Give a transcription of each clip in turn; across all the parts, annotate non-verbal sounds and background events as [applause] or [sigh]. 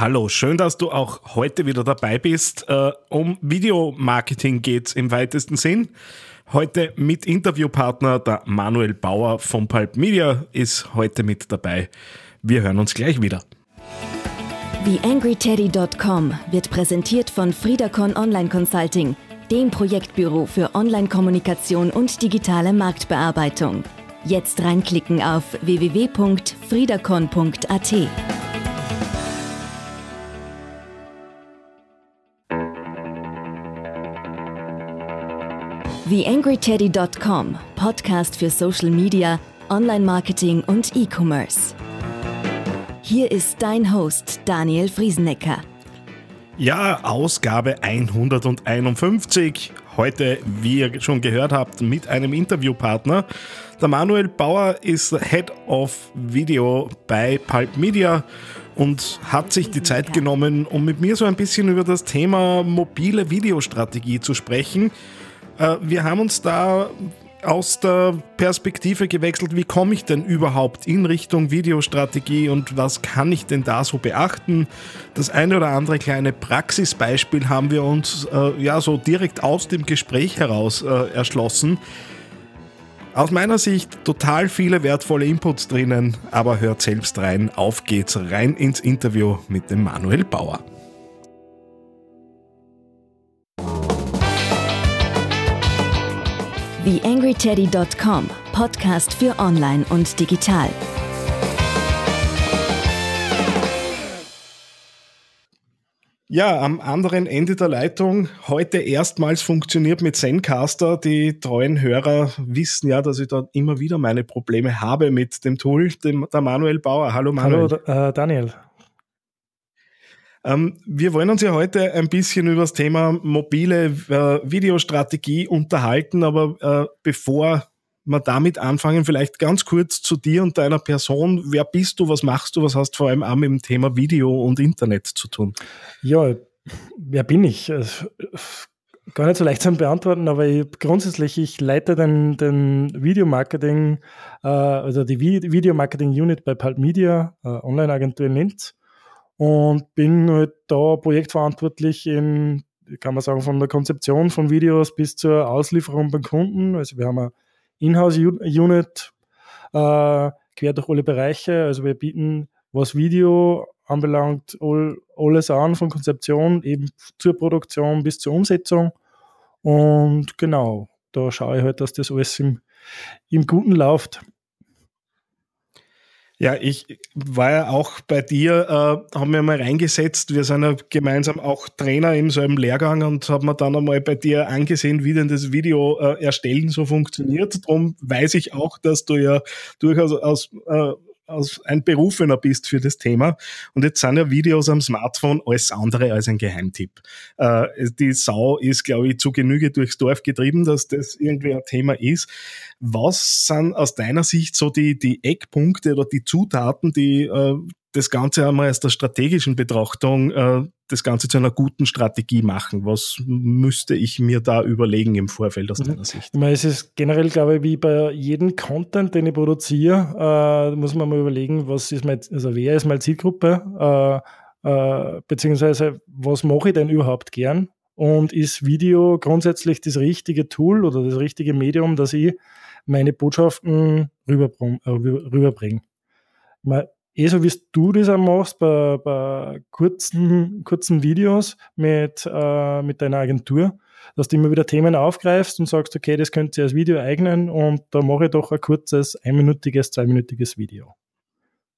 Hallo, schön, dass du auch heute wieder dabei bist. Äh, um Videomarketing geht es im weitesten Sinn. Heute mit Interviewpartner der Manuel Bauer von Pulp Media ist heute mit dabei. Wir hören uns gleich wieder. TheAngryTeddy.com wird präsentiert von Friedacon Online Consulting, dem Projektbüro für Online-Kommunikation und digitale Marktbearbeitung. Jetzt reinklicken auf www.friedacon.at. TheAngryTeddy.com, Podcast für Social Media, Online-Marketing und E-Commerce. Hier ist dein Host Daniel Friesenecker. Ja, Ausgabe 151. Heute, wie ihr schon gehört habt, mit einem Interviewpartner. Der Manuel Bauer ist Head of Video bei Pulp Media und hat sich die Zeit genommen, um mit mir so ein bisschen über das Thema mobile Videostrategie zu sprechen. Äh, wir haben uns da aus der Perspektive gewechselt, wie komme ich denn überhaupt in Richtung Videostrategie und was kann ich denn da so beachten? Das eine oder andere kleine Praxisbeispiel haben wir uns äh, ja so direkt aus dem Gespräch heraus äh, erschlossen. Aus meiner Sicht total viele wertvolle Inputs drinnen, aber hört selbst rein. Auf geht's rein ins Interview mit dem Manuel Bauer. TheAngryTeddy.com, Podcast für Online und Digital. Ja, am anderen Ende der Leitung heute erstmals funktioniert mit Zencaster. Die treuen Hörer wissen ja, dass ich da immer wieder meine Probleme habe mit dem Tool, dem, der Manuel Bauer. Hallo Manuel. Hallo äh, Daniel. Ähm, wir wollen uns ja heute ein bisschen über das Thema mobile äh, Videostrategie unterhalten, aber äh, bevor wir damit anfangen, vielleicht ganz kurz zu dir und deiner Person. Wer bist du, was machst du, was hast vor allem auch mit dem Thema Video und Internet zu tun? Ja, wer bin ich? Gar nicht so leicht zu beantworten, aber ich, grundsätzlich, ich leite den, den Videomarketing, äh, also die Videomarketing-Unit bei Pulp Media, äh, Online-Agentur in Linz und bin halt da projektverantwortlich in, kann man sagen, von der Konzeption von Videos bis zur Auslieferung beim Kunden. Also wir haben eine Inhouse-Unit äh, quer durch alle Bereiche. Also wir bieten, was Video anbelangt, all, alles an, von Konzeption eben zur Produktion bis zur Umsetzung. Und genau, da schaue ich halt, dass das alles im, im Guten läuft. Ja, ich war ja auch bei dir, äh, haben wir mal reingesetzt. Wir sind ja gemeinsam auch Trainer in so einem Lehrgang und haben mir dann einmal bei dir angesehen, wie denn das Video äh, erstellen so funktioniert. Darum weiß ich auch, dass du ja durchaus aus äh, ein Berufener bist für das Thema. Und jetzt sind ja Videos am Smartphone alles andere als ein Geheimtipp. Äh, die Sau ist, glaube ich, zu Genüge durchs Dorf getrieben, dass das irgendwie ein Thema ist. Was sind aus deiner Sicht so die, die Eckpunkte oder die Zutaten, die äh, das Ganze einmal aus der strategischen Betrachtung äh, das Ganze zu einer guten Strategie machen? Was müsste ich mir da überlegen im Vorfeld aus mhm. deiner Sicht? Ich meine, es ist generell, glaube ich, wie bei jedem Content, den ich produziere, äh, muss man mal überlegen, was ist mein, also wer ist meine Zielgruppe, äh, beziehungsweise was mache ich denn überhaupt gern? Und ist Video grundsätzlich das richtige Tool oder das richtige Medium, dass ich meine Botschaften rüberbringe? Rüberbring? Eh so wie du das auch machst, bei, bei kurzen, kurzen Videos mit, äh, mit deiner Agentur, dass du immer wieder Themen aufgreifst und sagst, okay, das könnt ihr als Video eignen und da mache ich doch ein kurzes, einminütiges, zweiminütiges Video.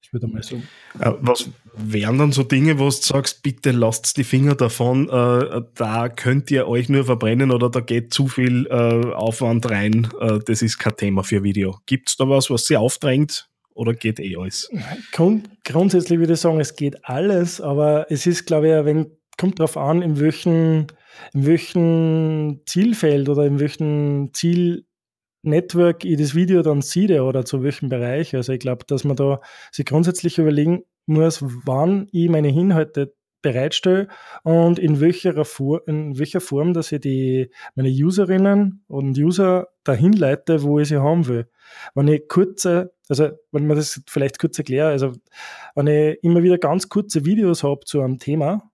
Ich würde mal sagen. Äh, was wären dann so Dinge, wo du sagst, bitte lasst die Finger davon, äh, da könnt ihr euch nur verbrennen oder da geht zu viel äh, Aufwand rein, äh, das ist kein Thema für Video. Gibt es da was, was sie aufdrängt? Oder geht eh alles? Grund, grundsätzlich würde ich sagen, es geht alles, aber es ist, glaube ich, wenig, kommt darauf an, in welchem, in welchem Zielfeld oder in welchem Zielnetwork ich das Video dann sehe oder zu welchem Bereich. Also ich glaube, dass man da sich grundsätzlich überlegen muss, wann ich meine Inhalte bereitstelle und in welcher, in welcher Form, dass ich die, meine Userinnen und User dahin leite, wo ich sie haben will. Wenn ich kurze, also wenn man das vielleicht kurz erkläre, also wenn ich immer wieder ganz kurze Videos habe zu einem Thema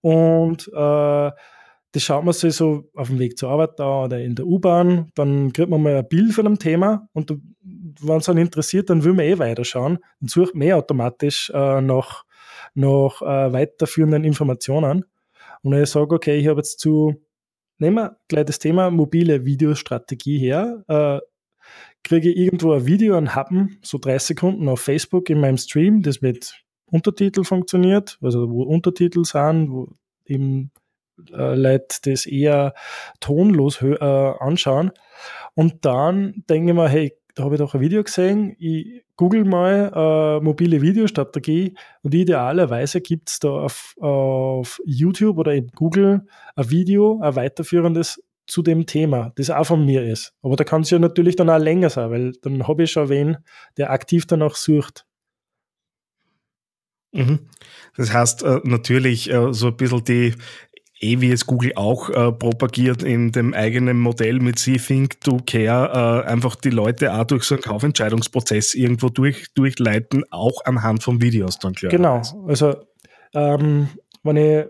und äh, das schaut man sich so auf dem Weg zur Arbeit da oder in der U-Bahn, dann kriegt man mal ein Bild von einem Thema und wenn es einen interessiert, dann will man eh weiterschauen. Dann sucht eh automatisch äh, nach, nach äh, weiterführenden Informationen. Und ich sage, okay, ich habe jetzt zu, nehmen wir gleich das Thema mobile Videostrategie her, äh, kriege ich irgendwo ein Video, ein Happen, so drei Sekunden auf Facebook in meinem Stream, das mit Untertitel funktioniert, also wo Untertitel sind, wo eben äh, Leute das eher tonlos äh, anschauen. Und dann denke ich mir, hey, da habe ich doch ein Video gesehen, ich google mal äh, mobile Videostrategie und idealerweise gibt es da auf, auf YouTube oder in Google ein Video, ein weiterführendes zu dem Thema, das auch von mir ist. Aber da kann es ja natürlich dann auch länger sein, weil dann habe ich schon wen, der aktiv danach sucht. Mhm. Das heißt äh, natürlich äh, so ein bisschen die eh wie es Google auch äh, propagiert in dem eigenen Modell mit See Think to Care, äh, einfach die Leute auch durch so einen Kaufentscheidungsprozess irgendwo durch, durchleiten, auch anhand von Videos dann klar. Genau, also ähm, wenn ich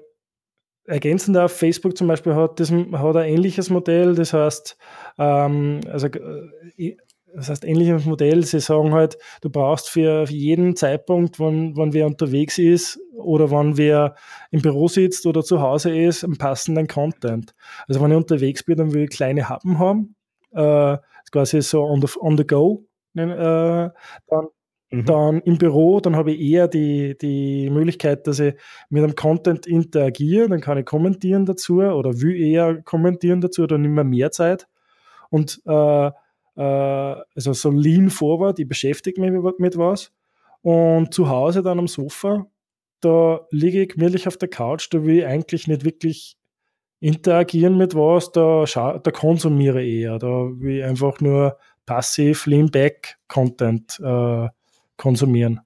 ergänzen darf, Facebook zum Beispiel hat, das, hat ein ähnliches Modell, das heißt, ähm, also äh, das heißt, ähnliches Modell, sie sagen halt, du brauchst für jeden Zeitpunkt, wann, wann wer unterwegs ist oder wann wer im Büro sitzt oder zu Hause ist, einen passenden Content. Also wenn ich unterwegs bin, dann will ich kleine Happen haben, äh, quasi so on the, on the go. Äh, dann, mhm. dann im Büro, dann habe ich eher die, die Möglichkeit, dass ich mit einem Content interagiere, dann kann ich kommentieren dazu oder will eher kommentieren dazu, dann ich mehr Zeit. Und äh, äh, also so lean forward, ich beschäftige mich mit was. Und zu Hause dann am Sofa, da liege ich gemütlich auf der Couch, da will ich eigentlich nicht wirklich interagieren mit was, da, da konsumiere ich eher. Da will ich einfach nur passiv Lean-Back-Content äh, konsumieren.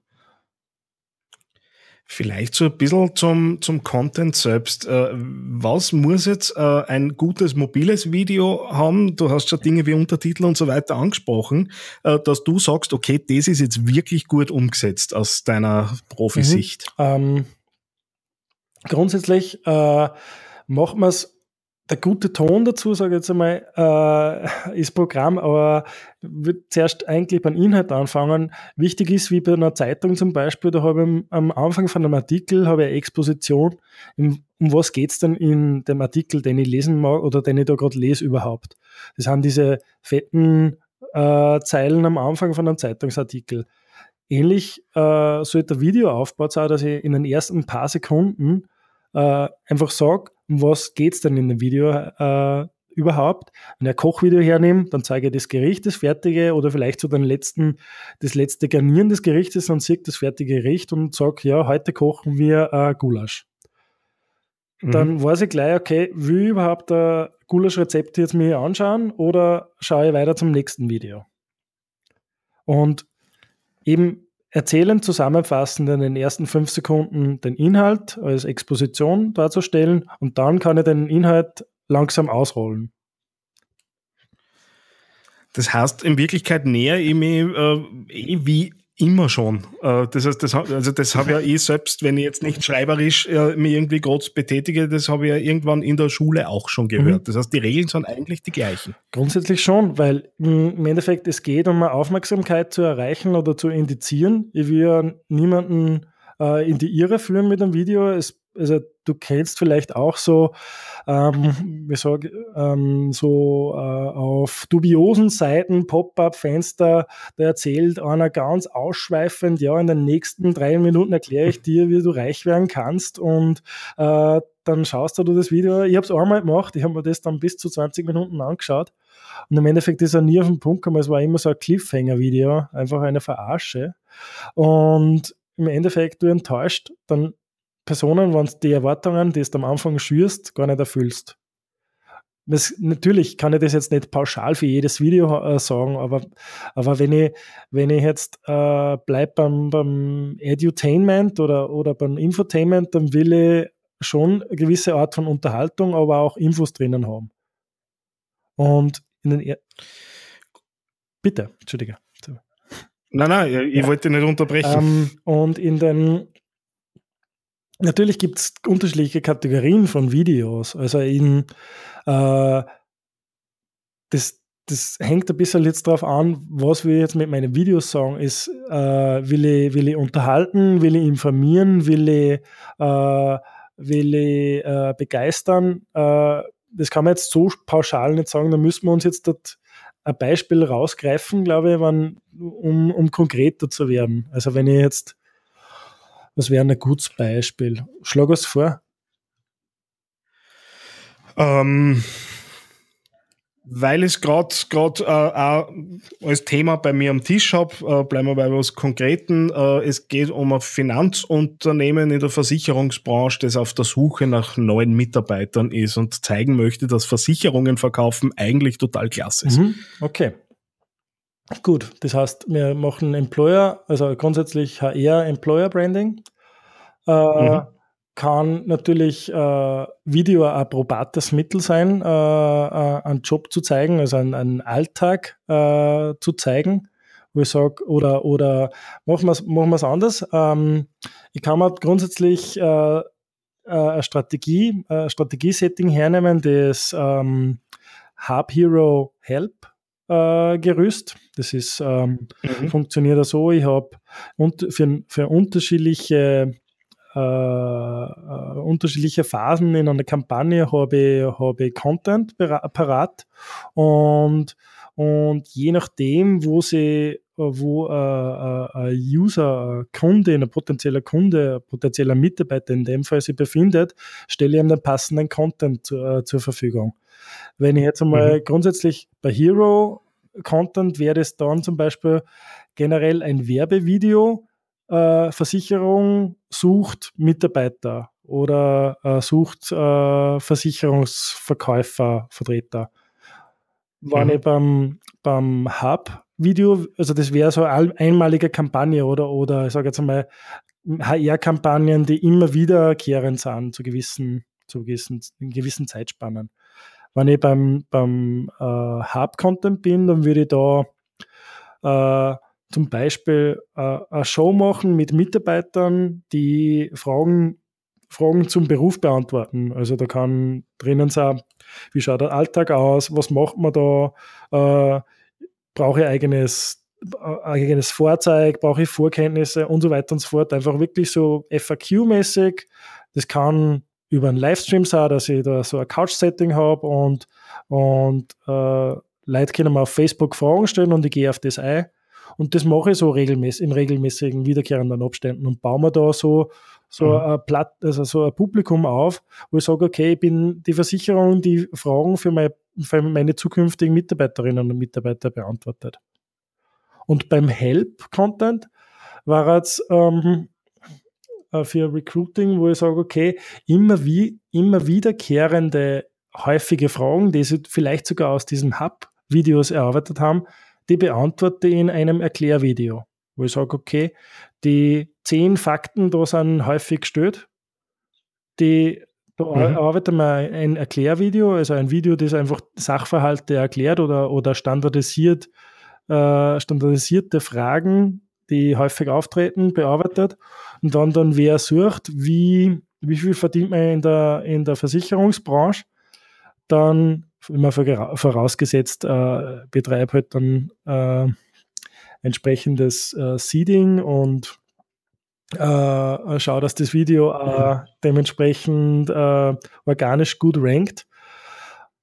Vielleicht so ein bisschen zum, zum Content selbst. Äh, was muss jetzt äh, ein gutes mobiles Video haben? Du hast schon Dinge wie Untertitel und so weiter angesprochen, äh, dass du sagst, okay, das ist jetzt wirklich gut umgesetzt aus deiner Profisicht. Mhm. Ähm, grundsätzlich äh, macht man es der gute Ton dazu, sage ich jetzt einmal, äh, ist Programm, aber würde zuerst eigentlich beim Inhalt anfangen. Wichtig ist, wie bei einer Zeitung zum Beispiel, da habe ich am Anfang von einem Artikel habe ich eine Exposition, um, was geht es denn in dem Artikel, den ich lesen mag oder den ich da gerade lese überhaupt. Das sind diese fetten äh, Zeilen am Anfang von einem Zeitungsartikel. Ähnlich äh, sollte der Video aufgebaut sein, dass ich in den ersten paar Sekunden äh, einfach sage, um was geht es denn in dem Video äh, überhaupt. Wenn ich ein Kochvideo hernehme, dann zeige ich das Gericht, das fertige oder vielleicht so den letzten, das letzte Garnieren des Gerichtes und sehe das fertige Gericht und sage, ja, heute kochen wir äh, Gulasch. Mhm. Dann weiß ich gleich, okay, will ich überhaupt ein Gulaschrezept jetzt mir anschauen oder schaue ich weiter zum nächsten Video? Und eben erzählend zusammenfassend in den ersten fünf Sekunden den Inhalt als Exposition darzustellen und dann kann ich den Inhalt langsam ausrollen. Das heißt, in Wirklichkeit näher ich mich äh, wie Immer schon. Äh, das heißt, das, also das habe ja ich selbst, wenn ich jetzt nicht schreiberisch äh, mich irgendwie groß betätige, das habe ich ja irgendwann in der Schule auch schon gehört. Mhm. Das heißt, die Regeln sind eigentlich die gleichen. Grundsätzlich schon, weil im Endeffekt es geht um eine Aufmerksamkeit zu erreichen oder zu indizieren. Ich will ja niemanden äh, in die Irre führen mit einem Video. Es also du kennst vielleicht auch so, ähm, wie sag, ähm, so äh, auf dubiosen Seiten, Pop-up-Fenster, da erzählt einer ganz ausschweifend, ja, in den nächsten drei Minuten erkläre ich dir, wie du reich werden kannst und äh, dann schaust du das Video. Ich habe es einmal gemacht, ich habe mir das dann bis zu 20 Minuten angeschaut und im Endeffekt ist er nie auf den Punkt gekommen, es war immer so ein Cliffhanger-Video, einfach eine Verarsche und im Endeffekt du enttäuscht, dann Personen, wenn du die Erwartungen, die du am Anfang schürst, gar nicht erfüllst. das, natürlich kann ich das jetzt nicht pauschal für jedes Video äh, sagen, aber, aber wenn ich, wenn ich jetzt äh, bleibe beim, beim Edutainment oder, oder beim Infotainment, dann will ich schon eine gewisse Art von Unterhaltung, aber auch Infos drinnen haben. Und in den er Bitte, Entschuldige. Nein, nein, ich wollte nicht unterbrechen. Ähm, und in den Natürlich gibt es unterschiedliche Kategorien von Videos. Also in äh, das, das hängt ein bisschen jetzt darauf an, was wir jetzt mit meinen Videos sagen. Ist, äh, will, ich, will ich unterhalten, will ich informieren, will ich, äh, will ich äh, begeistern? Äh, das kann man jetzt so pauschal nicht sagen. Da müssen wir uns jetzt dort ein Beispiel rausgreifen, glaube ich, wenn, um, um konkreter zu werden. Also wenn ich jetzt was wäre ein gutes Beispiel? Schlag es vor. Ähm, weil ich es gerade äh, als Thema bei mir am Tisch habe, äh, bleiben wir bei was Konkreten. Äh, es geht um ein Finanzunternehmen in der Versicherungsbranche, das auf der Suche nach neuen Mitarbeitern ist und zeigen möchte, dass Versicherungen verkaufen eigentlich total klasse ist. Mhm, okay. Gut, das heißt, wir machen Employer, also grundsätzlich HR Employer Branding. Äh, mhm. Kann natürlich äh, Video ein probates Mittel sein, äh, äh einen Job zu zeigen, also einen, einen Alltag äh, zu zeigen, wo ich sage, oder, oder machen wir es machen anders. Ähm, ich kann mir grundsätzlich äh, eine Strategie, ein Strategiesetting hernehmen, das ähm, Hub Hero Help äh, Gerüst. Das ist, ähm, mhm. funktioniert so. Ich habe für, für unterschiedliche äh, äh, unterschiedliche Phasen in einer Kampagne habe ich, habe ich Content parat und, und je nachdem, wo sie wo ein User, ein Kunde, ein potenzieller Kunde, ein potenzieller Mitarbeiter in dem Fall sich befindet, stelle ich ihm den passenden Content äh, zur Verfügung. Wenn ich jetzt einmal mhm. grundsätzlich bei Hero Content wäre es dann zum Beispiel generell ein Werbevideo, äh, Versicherung sucht Mitarbeiter oder äh, sucht äh, Versicherungsverkäufer, Vertreter. Wenn mhm. ich beim, beim Hub-Video, also das wäre so eine einmalige Kampagne oder, oder ich sage jetzt einmal HR-Kampagnen, die immer wiederkehrend sind zu gewissen, zu gewissen, gewissen Zeitspannen. Wenn ich beim, beim äh, Hub-Content bin, dann würde ich da äh, zum Beispiel äh, eine Show machen mit Mitarbeitern, die Fragen, Fragen zum Beruf beantworten. Also da kann drinnen sein, wie schaut der Alltag aus, was macht man da, äh, brauche ich eigenes, äh, eigenes Fahrzeug, brauche ich Vorkenntnisse und so weiter und so fort. Einfach wirklich so FAQ-mäßig. Das kann über einen Livestream sein, dass ich da so ein Couch-Setting habe und, und äh, Leute können mir auf Facebook Fragen stellen und ich gehe auf das ein und das mache ich so regelmäßig, in regelmäßigen wiederkehrenden Abständen und baue mir da so, so, mhm. ein, Platt, also so ein Publikum auf, wo ich sage, okay, ich bin die Versicherung, die Fragen für, mein, für meine zukünftigen Mitarbeiterinnen und Mitarbeiter beantwortet. Und beim Help-Content war jetzt ähm, äh, für Recruiting, wo ich sage, okay, immer, wie, immer wiederkehrende häufige Fragen, die sie vielleicht sogar aus diesen Hub-Videos erarbeitet haben, die beantworte ich in einem Erklärvideo, wo ich sage, okay, die zehn Fakten da sind häufig gestellt. Die, da mhm. arbeiten wir ein Erklärvideo, also ein Video, das einfach Sachverhalte erklärt oder, oder standardisiert, äh, standardisierte Fragen, die häufig auftreten, bearbeitet. Und dann, dann wer sucht, wie, wie viel verdient man in der, in der Versicherungsbranche, dann immer vorausgesetzt, äh, betreibe halt dann äh, entsprechendes äh, Seeding und äh, schaue, dass das Video äh, dementsprechend äh, organisch gut rankt.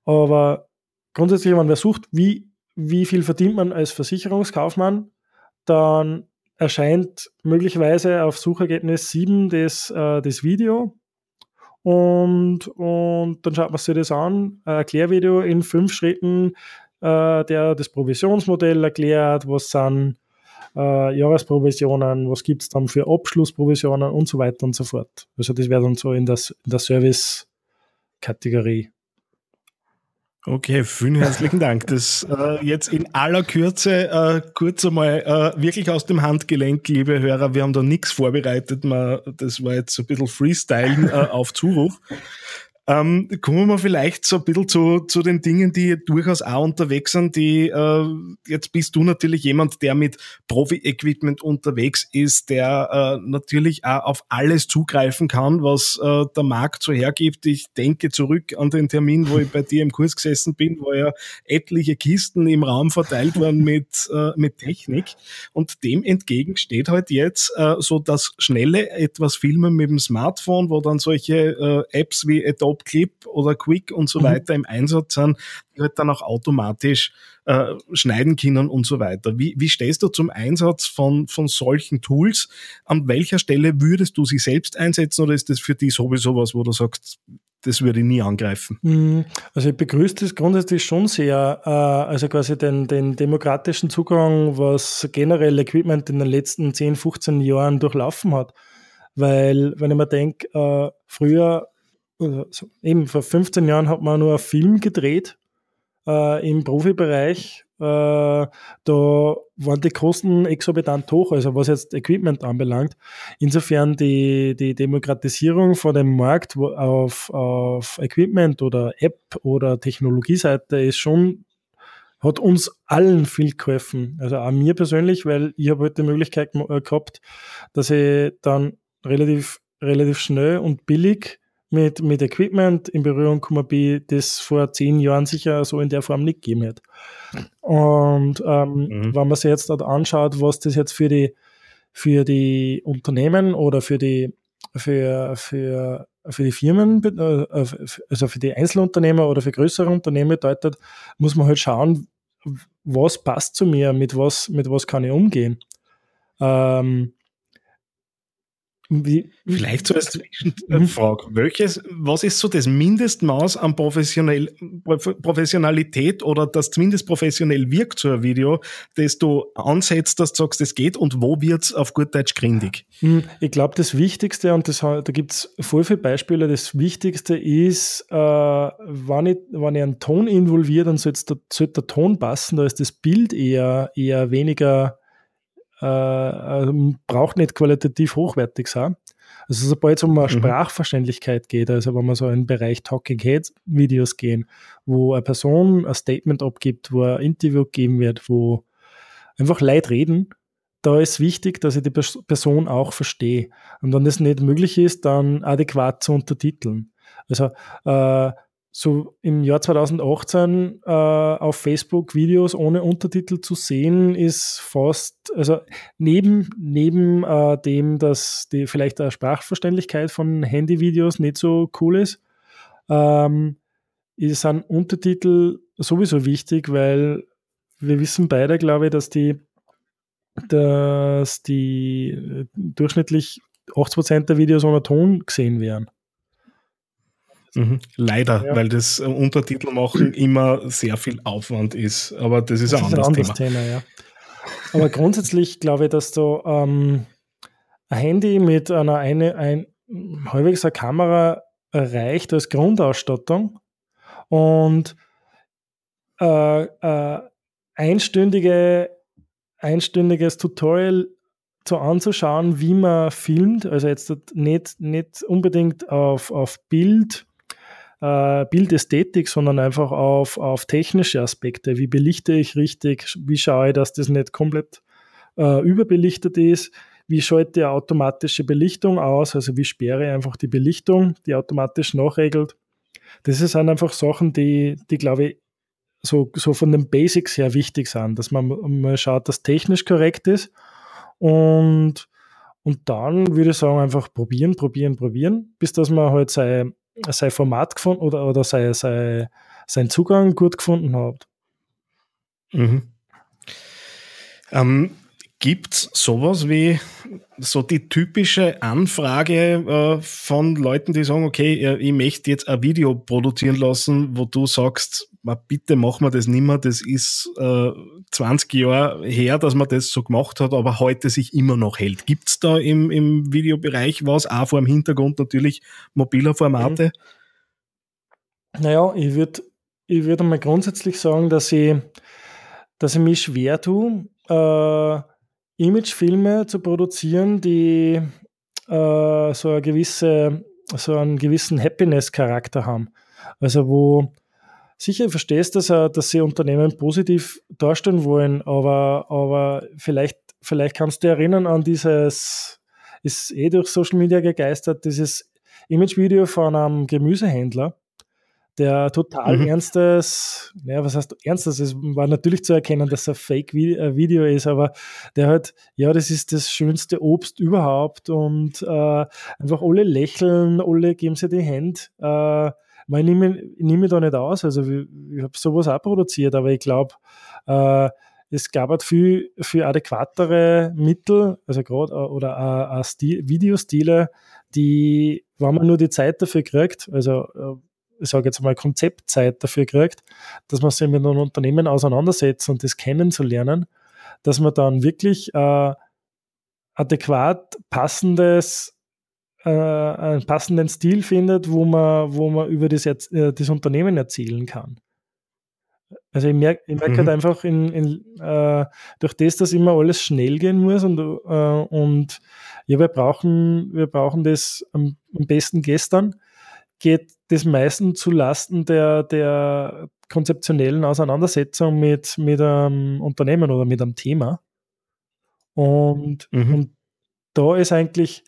Aber grundsätzlich, wenn man sucht, wie, wie viel verdient man als Versicherungskaufmann, dann erscheint möglicherweise auf Suchergebnis 7 das, äh, das Video und, und dann schaut man sich das an, ein Erklärvideo in fünf Schritten, äh, der das Provisionsmodell erklärt, was sind äh, Jahresprovisionen, was gibt es dann für Abschlussprovisionen und so weiter und so fort. Also das wäre dann so in, das, in der Service-Kategorie. Okay, vielen herzlichen Dank. Das äh, jetzt in aller Kürze äh, kurz einmal äh, wirklich aus dem Handgelenk, liebe Hörer. Wir haben da nichts vorbereitet. Man, das war jetzt so ein bisschen Freestylen äh, auf Zuruf. Ähm, kommen wir vielleicht so ein bisschen zu, zu den Dingen, die durchaus auch unterwegs sind. Die, äh, jetzt bist du natürlich jemand, der mit Profi-Equipment unterwegs ist, der äh, natürlich auch auf alles zugreifen kann, was äh, der Markt so hergibt. Ich denke zurück an den Termin, wo ich bei dir im Kurs gesessen bin, wo ja etliche Kisten im Raum verteilt waren mit, äh, mit Technik. Und dem entgegen steht halt jetzt äh, so das schnelle etwas Filmen mit dem Smartphone, wo dann solche äh, Apps wie Adobe Stop, Clip oder Quick und so mhm. weiter im Einsatz sind, die halt dann auch automatisch äh, schneiden können und so weiter. Wie, wie stehst du zum Einsatz von, von solchen Tools? An welcher Stelle würdest du sie selbst einsetzen oder ist das für dich sowieso was, wo du sagst, das würde ich nie angreifen. Mhm. Also ich begrüße das grundsätzlich schon sehr, äh, also quasi den, den demokratischen Zugang, was generell Equipment in den letzten 10, 15 Jahren durchlaufen hat. Weil, wenn ich mir denke, äh, früher also eben vor 15 Jahren hat man nur einen Film gedreht äh, im Profibereich. Äh, da waren die Kosten exorbitant hoch, also was jetzt Equipment anbelangt. Insofern die, die Demokratisierung von dem Markt auf, auf Equipment oder App oder Technologieseite ist schon hat uns allen viel geholfen. Also auch mir persönlich, weil ich habe halt die Möglichkeit äh, gehabt, dass ich dann relativ, relativ schnell und billig mit, mit Equipment in Berührung gekommen bin, das vor zehn Jahren sicher so in der Form nicht gegeben hätte. Und ähm, mhm. wenn man sich jetzt dort anschaut, was das jetzt für die, für die Unternehmen oder für die, für, für, für die Firmen, äh, also für die Einzelunternehmer oder für größere Unternehmen bedeutet, muss man halt schauen, was passt zu mir, mit was, mit was kann ich umgehen. Ähm, wie, Vielleicht so als Zwischenfrage. Mhm. Welches, was ist so das Mindestmaß an Professionell, Professionalität oder das zumindest professionell wirkt so ein Video, das du ansetzt, dass du sagst, es geht und wo wird es auf gut Deutsch grindig? Hm, ich glaube, das Wichtigste, und das, da gibt es voll viele Beispiele, das Wichtigste ist, äh, wenn, ich, wenn ich einen Ton involviere, dann sollte der, sollte der Ton passen, da ist das Bild eher, eher weniger äh, ähm, braucht nicht qualitativ hochwertig sein. Also sobald es um eine mhm. Sprachverständlichkeit geht, also wenn wir so in den Bereich Talking Heads Videos gehen, wo eine Person ein Statement abgibt, wo ein Interview geben wird, wo einfach Leute reden, da ist wichtig, dass ich die Person auch verstehe. Und wenn das nicht möglich ist, dann adäquat zu untertiteln. Also äh, so im Jahr 2018 äh, auf Facebook Videos ohne Untertitel zu sehen, ist fast, also neben, neben äh, dem, dass die vielleicht eine Sprachverständlichkeit von Handyvideos nicht so cool ist, ähm, sind Untertitel sowieso wichtig, weil wir wissen beide, glaube ich, dass die, dass die äh, durchschnittlich 80% der Videos ohne Ton gesehen werden. Mhm. Leider, ja. weil das äh, Untertitel machen immer sehr viel Aufwand ist. Aber das ist, das ein, ist anderes ein anderes Thema. Thema ja. Aber grundsätzlich glaube ich, dass du ähm, ein Handy mit einer eine, ein, halbwegs eine Kamera reicht als Grundausstattung und äh, äh, einstündige, einstündiges Tutorial zu anzuschauen, wie man filmt, also jetzt nicht, nicht unbedingt auf, auf Bild äh, Bildästhetik, sondern einfach auf, auf technische Aspekte. Wie belichte ich richtig? Wie schaue ich, dass das nicht komplett äh, überbelichtet ist? Wie schalte die automatische Belichtung aus? Also wie sperre ich einfach die Belichtung, die automatisch nachregelt? Das sind einfach Sachen, die, die glaube ich, so, so von den Basics her wichtig sind, dass man mal schaut, dass technisch korrekt ist. Und, und dann würde ich sagen, einfach probieren, probieren, probieren, bis dass man halt sein, sein Format gefunden oder, oder sein, sein, sein Zugang gut gefunden hat. Mhm. Ähm, Gibt es sowas wie so die typische Anfrage äh, von Leuten, die sagen, okay, ich möchte jetzt ein Video produzieren lassen, wo du sagst, bitte machen wir das nicht mehr, das ist äh, 20 Jahre her, dass man das so gemacht hat, aber heute sich immer noch hält. Gibt es da im, im Videobereich was, auch vor dem Hintergrund natürlich mobiler Formate? Mhm. Naja, ich würde ich würde mal grundsätzlich sagen, dass ich, dass ich mich schwer tue, äh, Imagefilme zu produzieren, die äh, so eine gewisse, so einen gewissen Happiness-Charakter haben. Also wo sicher verstehst dass, dass sie Unternehmen positiv darstellen wollen, aber, aber vielleicht, vielleicht kannst du dich erinnern an dieses, ist eh durch Social Media gegeistert, dieses Image-Video von einem Gemüsehändler, der total mhm. ernstes, naja, was heißt ernstes? Es war natürlich zu erkennen, dass er Fake-Video äh, ist, aber der hat, ja, das ist das schönste Obst überhaupt und äh, einfach alle lächeln, alle geben sich die Hände. Äh, ich nehme, ich nehme da nicht aus, also ich, ich habe sowas auch produziert, aber ich glaube, äh, es gab halt viel, viel adäquatere Mittel, also gerade äh, oder Stil, Videostile, die, wenn man nur die Zeit dafür kriegt, also äh, ich sage jetzt mal Konzeptzeit dafür kriegt, dass man sich mit einem Unternehmen auseinandersetzt und das kennenzulernen, dass man dann wirklich äh, adäquat passendes äh, einen passenden Stil findet, wo man, wo man über das, äh, das Unternehmen erzählen kann. Also ich merke ich merk halt mhm. halt einfach in, in, äh, durch das, dass immer alles schnell gehen muss und, äh, und ja, wir brauchen, wir brauchen das am, am, besten gestern, geht das meistens zu Lasten der, der konzeptionellen Auseinandersetzung mit, mit einem Unternehmen oder mit einem Thema. Und, mhm. und da ist eigentlich,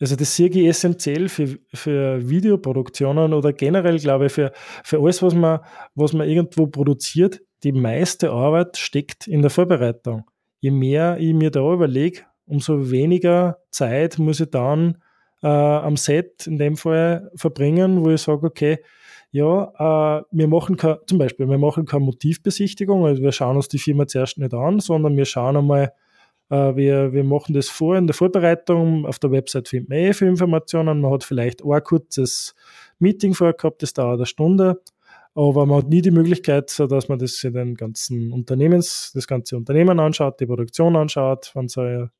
also das sehe ich essentiell für, für Videoproduktionen oder generell, glaube ich, für, für alles, was man, was man irgendwo produziert. Die meiste Arbeit steckt in der Vorbereitung. Je mehr ich mir da überlege, umso weniger Zeit muss ich dann äh, am Set in dem Fall verbringen, wo ich sage, okay, ja, äh, wir machen kein, zum Beispiel, wir machen keine Motivbesichtigung, also wir schauen uns die Firma zuerst nicht an, sondern wir schauen einmal, äh, wir, wir machen das vor in der Vorbereitung. Auf der Website findet man eh viele Informationen. Man hat vielleicht ein kurzes Meeting vorher gehabt, das dauert eine Stunde. Aber man hat nie die Möglichkeit, dass man das in den ganzen Unternehmens, das ganze Unternehmen anschaut, die Produktion anschaut, wenn es ein,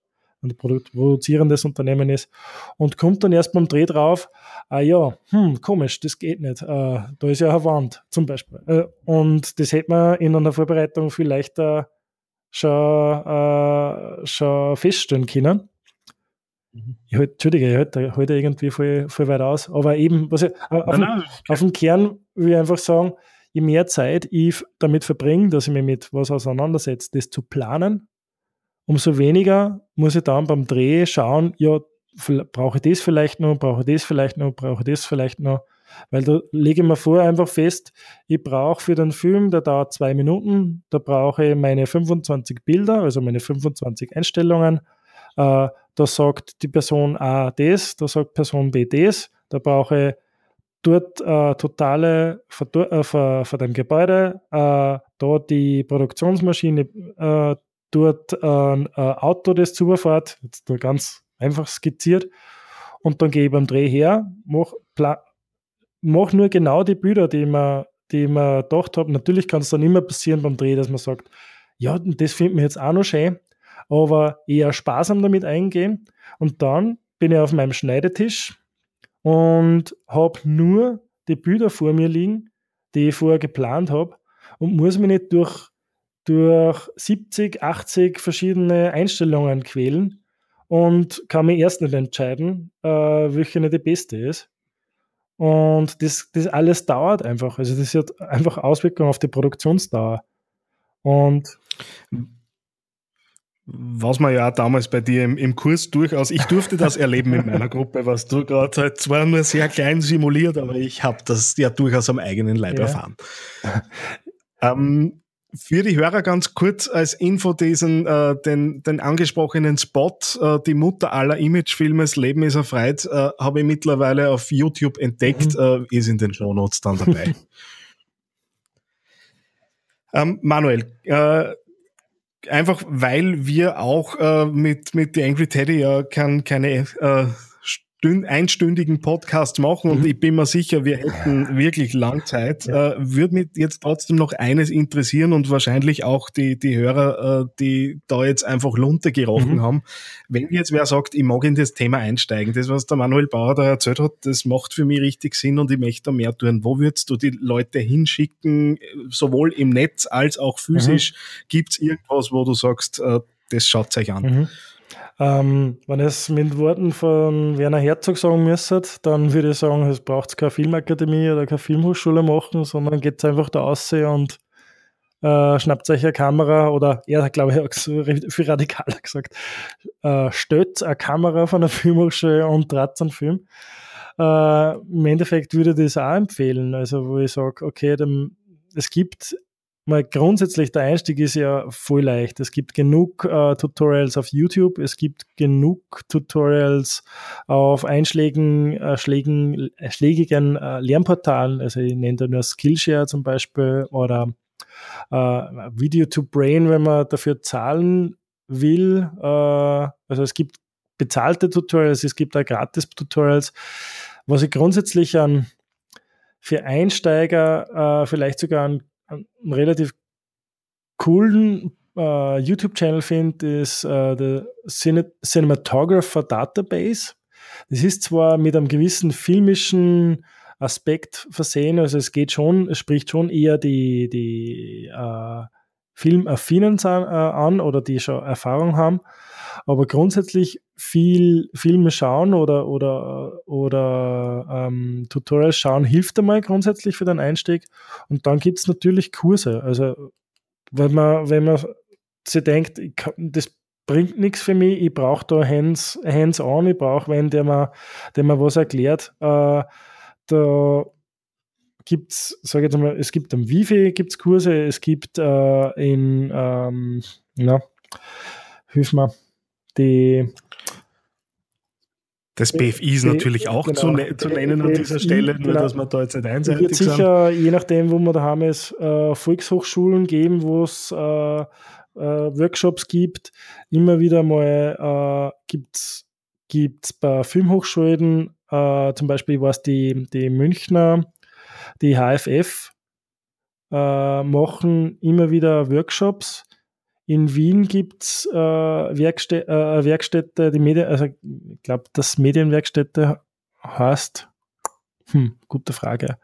ein produzierendes Unternehmen ist und kommt dann erst beim Dreh drauf, ah ja, hm, komisch, das geht nicht. Äh, da ist ja eine Wand zum Beispiel. Äh, und das hätte man in einer Vorbereitung viel leichter schon, äh, schon feststellen können. Mhm. Ich halt, Entschuldige, ich halte halt irgendwie voll, voll weit aus. Aber eben, was ich, auf, nein, nein. auf dem Kern will ich einfach sagen, je mehr Zeit ich damit verbringe, dass ich mich mit was auseinandersetze, das zu planen, umso weniger muss ich dann beim Dreh schauen, ja, brauche ich das vielleicht noch, brauche ich das vielleicht noch, brauche ich das vielleicht noch. Weil da lege ich mir vorher einfach fest, ich brauche für den Film, der dauert zwei Minuten, da brauche ich meine 25 Bilder, also meine 25 Einstellungen. Äh, da sagt die Person A das, da sagt Person B das, da brauche ich dort äh, totale äh, von, dem Gebäude, äh, da die Produktionsmaschine, äh, dort äh, ein Auto, das zufährt, jetzt nur ganz einfach skizziert. Und dann gehe ich beim Dreh her, mache mache nur genau die Bilder, die man, die man gedacht habe. Natürlich kann es dann immer passieren beim Dreh, dass man sagt, ja, das findet man jetzt auch noch schön, aber eher sparsam damit eingehen. Und dann bin ich auf meinem Schneidetisch und habe nur die Bilder vor mir liegen, die ich vorher geplant habe und muss mich nicht durch, durch 70, 80 verschiedene Einstellungen quälen und kann mich erst nicht entscheiden, äh, welche nicht die beste ist. Und das, das alles dauert einfach. Also das hat einfach Auswirkungen auf die Produktionsdauer. Und was man ja auch damals bei dir im, im Kurs durchaus, ich durfte das erleben in meiner Gruppe, was du gerade halt zwar nur sehr klein simuliert, aber ich habe das ja durchaus am eigenen Leib ja. erfahren. ähm, für die Hörer ganz kurz als Info diesen, äh, den, den angesprochenen Spot, äh, die Mutter aller Imagefilmes, Leben ist erfreut, äh, habe ich mittlerweile auf YouTube entdeckt, mhm. äh, ist in den Shownotes dann dabei. [laughs] ähm, Manuel, äh, einfach weil wir auch äh, mit, mit The Angry Teddy ja kein, keine äh, einstündigen Podcast machen und mhm. ich bin mir sicher, wir hätten wirklich lang Zeit. Ja. Äh, Würde mich jetzt trotzdem noch eines interessieren und wahrscheinlich auch die, die Hörer, äh, die da jetzt einfach Lunte gerochen mhm. haben. Wenn jetzt wer sagt, ich mag in das Thema einsteigen, das, was der Manuel Bauer da erzählt hat, das macht für mich richtig Sinn und ich möchte da mehr tun. Wo würdest du die Leute hinschicken, sowohl im Netz als auch physisch? Mhm. Gibt es irgendwas, wo du sagst, äh, das schaut euch an? Ähm, wenn ich es mit Worten von Werner Herzog sagen müsste, dann würde ich sagen, es braucht keine Filmakademie oder keine Filmhochschule machen, sondern geht einfach da raus und äh, schnappt euch eine Kamera oder er glaube ich, auch viel radikaler gesagt, äh, stellt eine Kamera von der Filmhochschule und dreht einen Film. Äh, Im Endeffekt würde ich das auch empfehlen, also wo ich sage, okay, dem, es gibt mal grundsätzlich der Einstieg ist ja voll leicht. Es gibt genug äh, Tutorials auf YouTube, es gibt genug Tutorials auf einschlägigen, äh, schlägen, äh, schlägigen äh, Lernportalen. Also ich nenne da nur Skillshare zum Beispiel oder äh, Video to Brain, wenn man dafür zahlen will. Äh, also es gibt bezahlte Tutorials, es gibt auch gratis Tutorials. Was ich grundsätzlich an für Einsteiger äh, vielleicht sogar an einen relativ coolen äh, YouTube-Channel finde, ist äh, der Cine Cinematographer Database. Das ist zwar mit einem gewissen filmischen Aspekt versehen, also es geht schon, es spricht schon eher die, die äh, Filmaffinen an, äh, an oder die schon Erfahrung haben, aber grundsätzlich viel Filme schauen oder, oder, oder ähm, Tutorials schauen hilft einmal grundsätzlich für den Einstieg. Und dann gibt es natürlich Kurse. Also wenn man, wenn man sich denkt, ich, das bringt nichts für mich, ich brauche da hands, hands on, ich brauche wenn der mir, der mir was erklärt. Äh, da gibt es, sage ich jetzt mal, es gibt am Wifi gibt's Kurse, es gibt äh, in, ähm, na, hilf mir, die das BFI ist natürlich auch genau. zu, ne zu, nennen an dieser Stelle, nur genau. dass man da jetzt nicht einseitig Es wird sicher, sind. je nachdem, wo wir daheim ist, äh, Volkshochschulen geben, wo es äh, äh, Workshops gibt. Immer wieder mal äh, gibt es bei Filmhochschulen, zum Beispiel war es die, die Münchner, die HFF, machen immer wieder Workshops in Wien gibt es äh, Werkstä äh, Werkstätte, die Medien, also ich glaube, das Medienwerkstätte heißt, hm, gute Frage.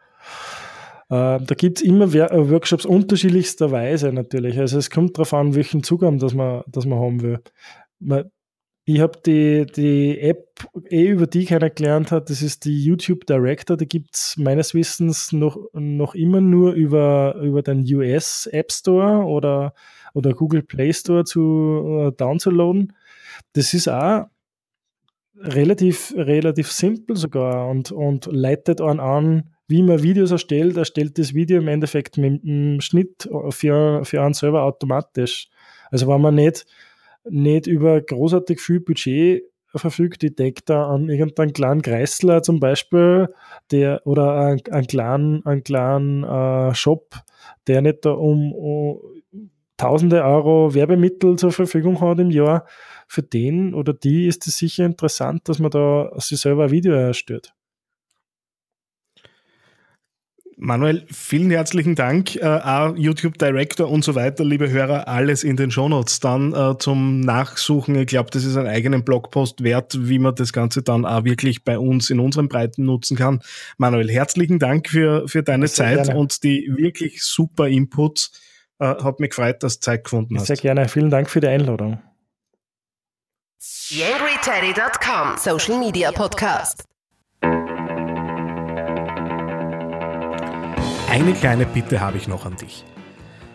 Äh, da gibt es immer äh, Workshops unterschiedlichster Weise natürlich. Also es kommt darauf an, welchen Zugang das man, das man haben will. Ich habe die, die App eh über die kennengelernt hat, das ist die YouTube Director, die gibt es meines Wissens noch, noch immer nur über, über den US App Store oder oder Google Play Store zu äh, downzuladen. Das ist auch relativ, relativ simpel sogar und, und leitet einen an, wie man Videos erstellt, erstellt das Video im Endeffekt mit einem Schnitt für, für einen selber automatisch. Also wenn man nicht, nicht über großartig viel Budget verfügt, ich denke da an irgendeinen kleinen Kreisler zum Beispiel, der oder einen, einen kleinen, einen kleinen äh, Shop, der nicht da um, um tausende Euro Werbemittel zur Verfügung hat im Jahr, für den oder die ist es sicher interessant, dass man da sich selber ein Video erstellt. Manuel, vielen herzlichen Dank. Äh, YouTube Director und so weiter, liebe Hörer, alles in den Shownotes dann äh, zum Nachsuchen. Ich glaube, das ist einen eigenen Blogpost wert, wie man das Ganze dann auch wirklich bei uns in unseren Breiten nutzen kann. Manuel, herzlichen Dank für, für deine Sehr Zeit gerne. und die wirklich super Inputs. Äh, hat mich gefreut, dass du Zeit gefunden hast. Sehr gerne. Vielen Dank für die Einladung. YangryTeddy.com Social Media Podcast. Eine kleine Bitte habe ich noch an dich.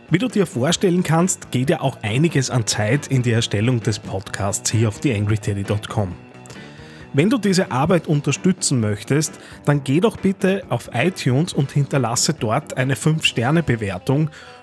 Wie du dir vorstellen kannst, geht ja auch einiges an Zeit in die Erstellung des Podcasts hier auf theangryteddy.com. Wenn du diese Arbeit unterstützen möchtest, dann geh doch bitte auf iTunes und hinterlasse dort eine 5-Sterne-Bewertung